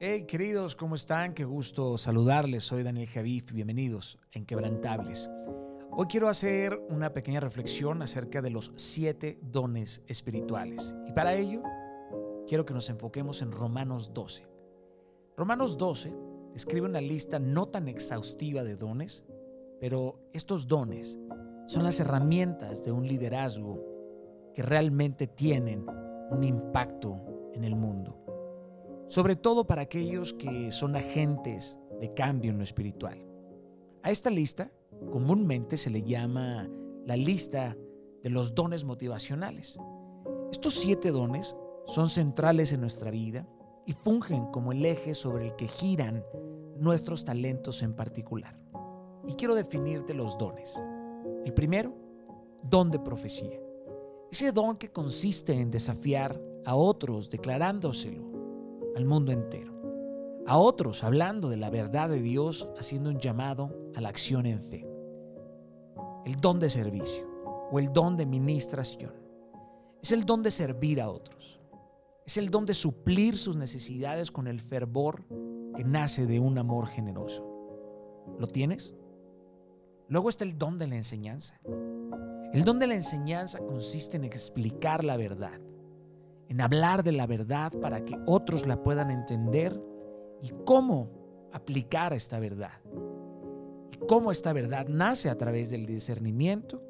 Hey queridos, ¿cómo están? Qué gusto saludarles. Soy Daniel Javif. Bienvenidos a Inquebrantables. Hoy quiero hacer una pequeña reflexión acerca de los siete dones espirituales. Y para ello, quiero que nos enfoquemos en Romanos 12. Romanos 12 describe una lista no tan exhaustiva de dones, pero estos dones son las herramientas de un liderazgo que realmente tienen un impacto en el mundo sobre todo para aquellos que son agentes de cambio en lo espiritual. A esta lista comúnmente se le llama la lista de los dones motivacionales. Estos siete dones son centrales en nuestra vida y fungen como el eje sobre el que giran nuestros talentos en particular. Y quiero definirte los dones. El primero, don de profecía. Ese don que consiste en desafiar a otros declarándoselo al mundo entero. A otros hablando de la verdad de Dios, haciendo un llamado a la acción en fe. El don de servicio o el don de ministración. Es el don de servir a otros. Es el don de suplir sus necesidades con el fervor que nace de un amor generoso. ¿Lo tienes? Luego está el don de la enseñanza. El don de la enseñanza consiste en explicar la verdad en hablar de la verdad para que otros la puedan entender y cómo aplicar esta verdad. Y cómo esta verdad nace a través del discernimiento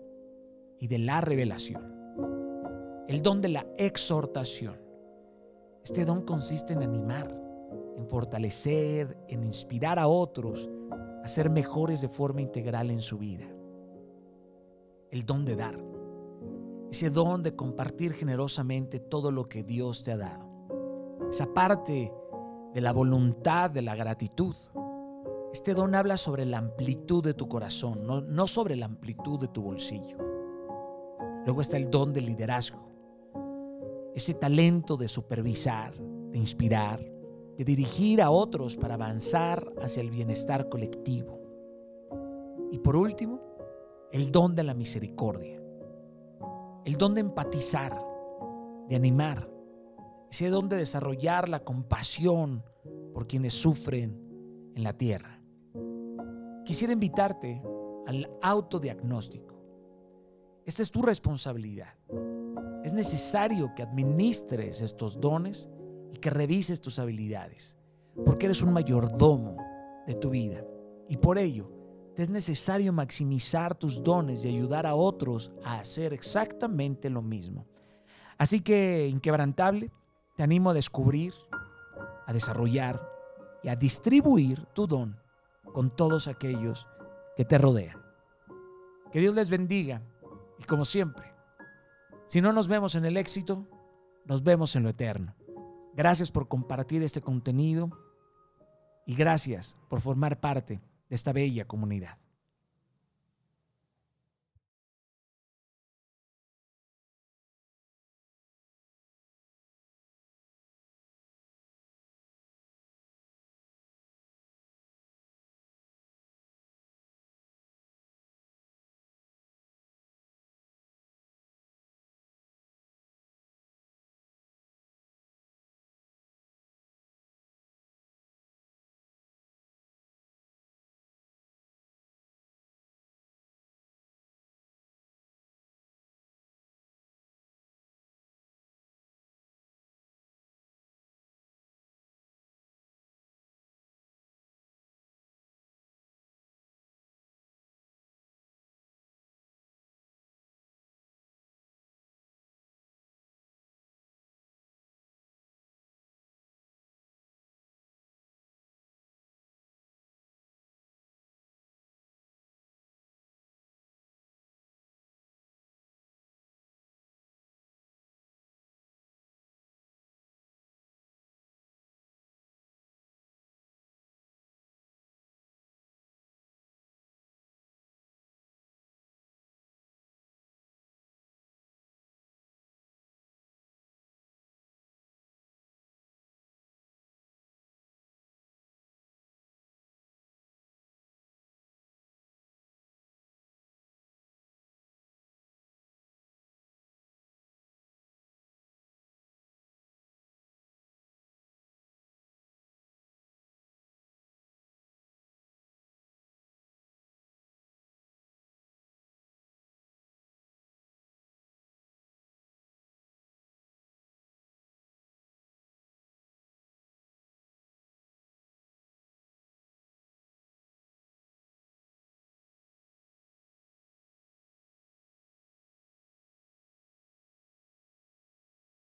y de la revelación. El don de la exhortación. Este don consiste en animar, en fortalecer, en inspirar a otros a ser mejores de forma integral en su vida. El don de dar ese don de compartir generosamente todo lo que Dios te ha dado. Esa parte de la voluntad, de la gratitud. Este don habla sobre la amplitud de tu corazón, no, sobre la amplitud de tu bolsillo. Luego está el don del liderazgo. Ese talento de supervisar, de inspirar, de dirigir a otros para avanzar hacia el bienestar colectivo. Y por último, el don de la misericordia el don de empatizar, de animar, ese don de desarrollar la compasión por quienes sufren en la tierra. Quisiera invitarte al autodiagnóstico. Esta es tu responsabilidad. Es necesario que administres estos dones y que revises tus habilidades, porque eres un mayordomo de tu vida. Y por ello, es necesario maximizar tus dones y ayudar a otros a hacer exactamente lo mismo. Así que, inquebrantable, te animo a descubrir, a desarrollar y a distribuir tu don con todos aquellos que te rodean. Que Dios les bendiga y como siempre, si no nos vemos en el éxito, nos vemos en lo eterno. Gracias por compartir este contenido y gracias por formar parte de esta bella comunidad.